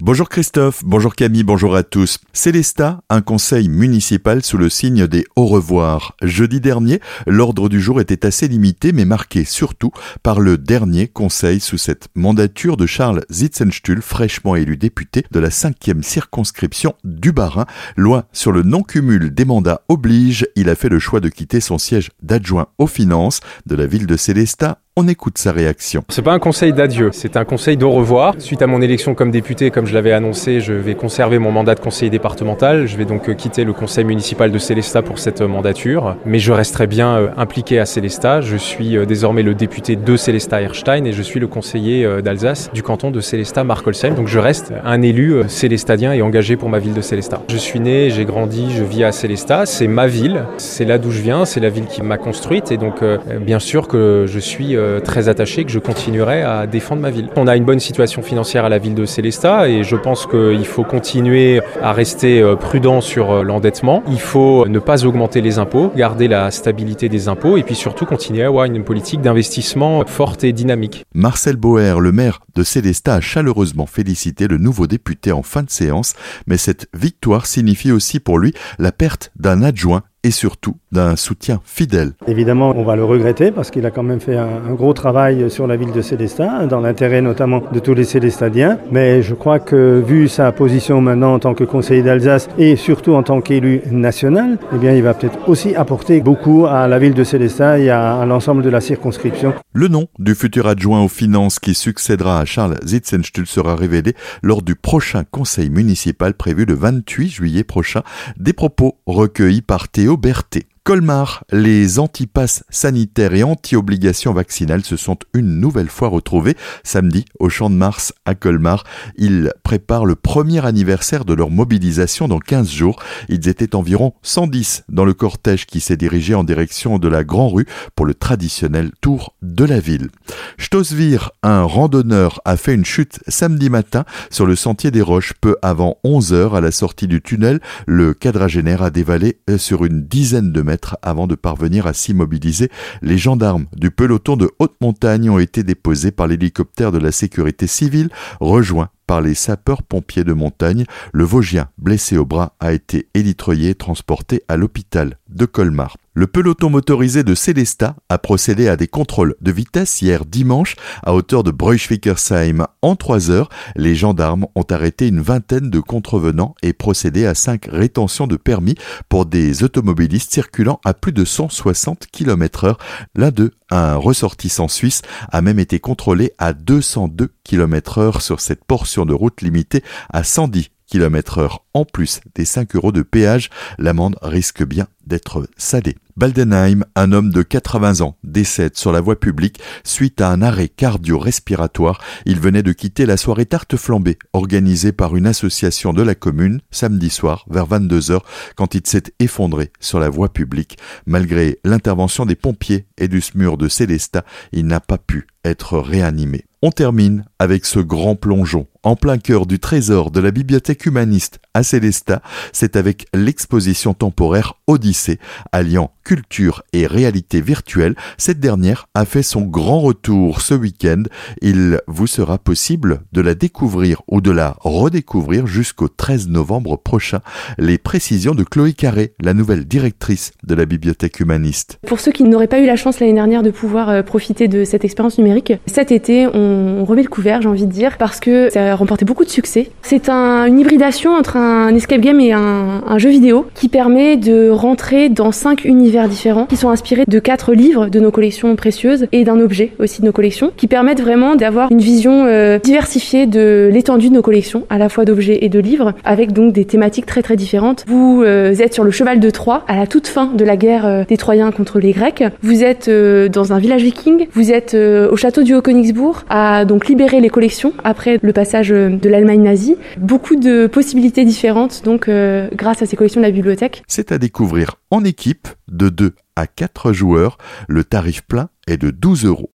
Bonjour Christophe, bonjour Camille, bonjour à tous. Célesta, un conseil municipal sous le signe des au revoir. Jeudi dernier, l'ordre du jour était assez limité mais marqué surtout par le dernier conseil sous cette mandature de Charles Zitzenstuhl, fraîchement élu député de la cinquième circonscription du Bas-Rhin. Loi sur le non-cumul des mandats oblige, il a fait le choix de quitter son siège d'adjoint aux finances de la ville de Célestat on écoute sa réaction. C'est pas un conseil d'adieu, c'est un conseil d'au revoir. Suite à mon élection comme député, comme je l'avais annoncé, je vais conserver mon mandat de conseiller départemental. Je vais donc euh, quitter le conseil municipal de Célestat pour cette euh, mandature. Mais je resterai bien euh, impliqué à Célestat. Je suis désormais le député de Célestat Erstein et je suis le conseiller d'Alsace du canton de Célestat Markolsheim. Donc je reste un élu célestadien et engagé pour ma ville de Célestat. Je suis né, j'ai grandi, je vis à Célestat. C'est ma ville, c'est là d'où je viens, c'est la ville qui m'a construite et donc bien sûr que je suis très attaché que je continuerai à défendre ma ville. On a une bonne situation financière à la ville de Célestat et je pense qu'il faut continuer à rester euh, prudent sur euh, l'endettement. Il faut ne pas augmenter les impôts, garder la stabilité des impôts et puis surtout continuer à avoir une politique d'investissement forte et dynamique. Marcel Boer, le maire de Célestat, a chaleureusement félicité le nouveau député en fin de séance, mais cette victoire signifie aussi pour lui la perte d'un adjoint et surtout d'un soutien fidèle. Évidemment, on va le regretter parce qu'il a quand même fait un, gros travail sur la ville de Célestat, dans l'intérêt notamment de tous les Célestadiens. Mais je crois que vu sa position maintenant en tant que conseiller d'Alsace et surtout en tant qu'élu national, eh bien, il va peut-être aussi apporter beaucoup à la ville de Célestat et à, l'ensemble de la circonscription. Le nom du futur adjoint aux finances qui succédera à Charles Zitzenstuhl sera révélé lors du prochain conseil municipal prévu le 28 juillet prochain. Des propos recueillis par Théo Berthet. Colmar, les antipasses sanitaires et anti-obligations vaccinales se sont une nouvelle fois retrouvés samedi au Champ de Mars à Colmar. Ils préparent le premier anniversaire de leur mobilisation dans 15 jours. Ils étaient environ 110 dans le cortège qui s'est dirigé en direction de la Grand Rue pour le traditionnel tour de la ville. Stossvir, un randonneur, a fait une chute samedi matin sur le sentier des Roches peu avant 11 heures à la sortie du tunnel. Le quadragénaire a dévalé sur une dizaine de mètres avant de parvenir à s'immobiliser. Les gendarmes du peloton de haute montagne ont été déposés par l'hélicoptère de la sécurité civile, rejoint par les sapeurs-pompiers de montagne. Le Vosgien, blessé au bras, a été élitreuillé et transporté à l'hôpital de Colmar. Le peloton motorisé de Célestat a procédé à des contrôles de vitesse hier dimanche à hauteur de Breuschwickersheim. En trois heures, les gendarmes ont arrêté une vingtaine de contrevenants et procédé à cinq rétentions de permis pour des automobilistes circulant à plus de 160 km heure. L'un d'eux, un ressortissant suisse, a même été contrôlé à 202 km heure sur cette portion de route limitée à 110 km heure en plus des 5 euros de péage, l'amende risque bien d'être salée. Baldenheim, un homme de 80 ans, décède sur la voie publique suite à un arrêt cardio-respiratoire. Il venait de quitter la soirée tarte flambée organisée par une association de la commune samedi soir vers 22h quand il s'est effondré sur la voie publique. Malgré l'intervention des pompiers et du SMUR de Célestat, il n'a pas pu être réanimé. On termine avec ce grand plongeon en plein cœur du trésor de la bibliothèque humaniste à Célestat. C'est avec l'exposition temporaire Odyssée, alliant culture et réalité virtuelle. Cette dernière a fait son grand retour ce week-end. Il vous sera possible de la découvrir ou de la redécouvrir jusqu'au 13 novembre prochain. Les précisions de Chloé Carré, la nouvelle directrice de la bibliothèque humaniste. Pour ceux qui n'auraient pas eu la chance l'année dernière de pouvoir euh, profiter de cette expérience numérique, cet été, on remet le couvert, j'ai envie de dire, parce que a remporté beaucoup de succès. C'est une hybridation entre un escape game et un, jeu vidéo qui permet de rentrer dans cinq univers différents qui sont inspirés de quatre livres de nos collections précieuses et d'un objet aussi de nos collections qui permettent vraiment d'avoir une vision euh, diversifiée de l'étendue de nos collections, à la fois d'objets et de livres, avec donc des thématiques très très différentes. Vous euh, êtes sur le cheval de Troie à la toute fin de la guerre euh, des Troyens contre les Grecs. Vous êtes dans un village viking. Vous êtes au château du Haut-Königsbourg à donc libérer les collections après le passage de l'Allemagne nazie. Beaucoup de possibilités différentes donc grâce à ces collections de la bibliothèque. C'est à découvrir en équipe de 2 à 4 joueurs. Le tarif plein est de 12 euros.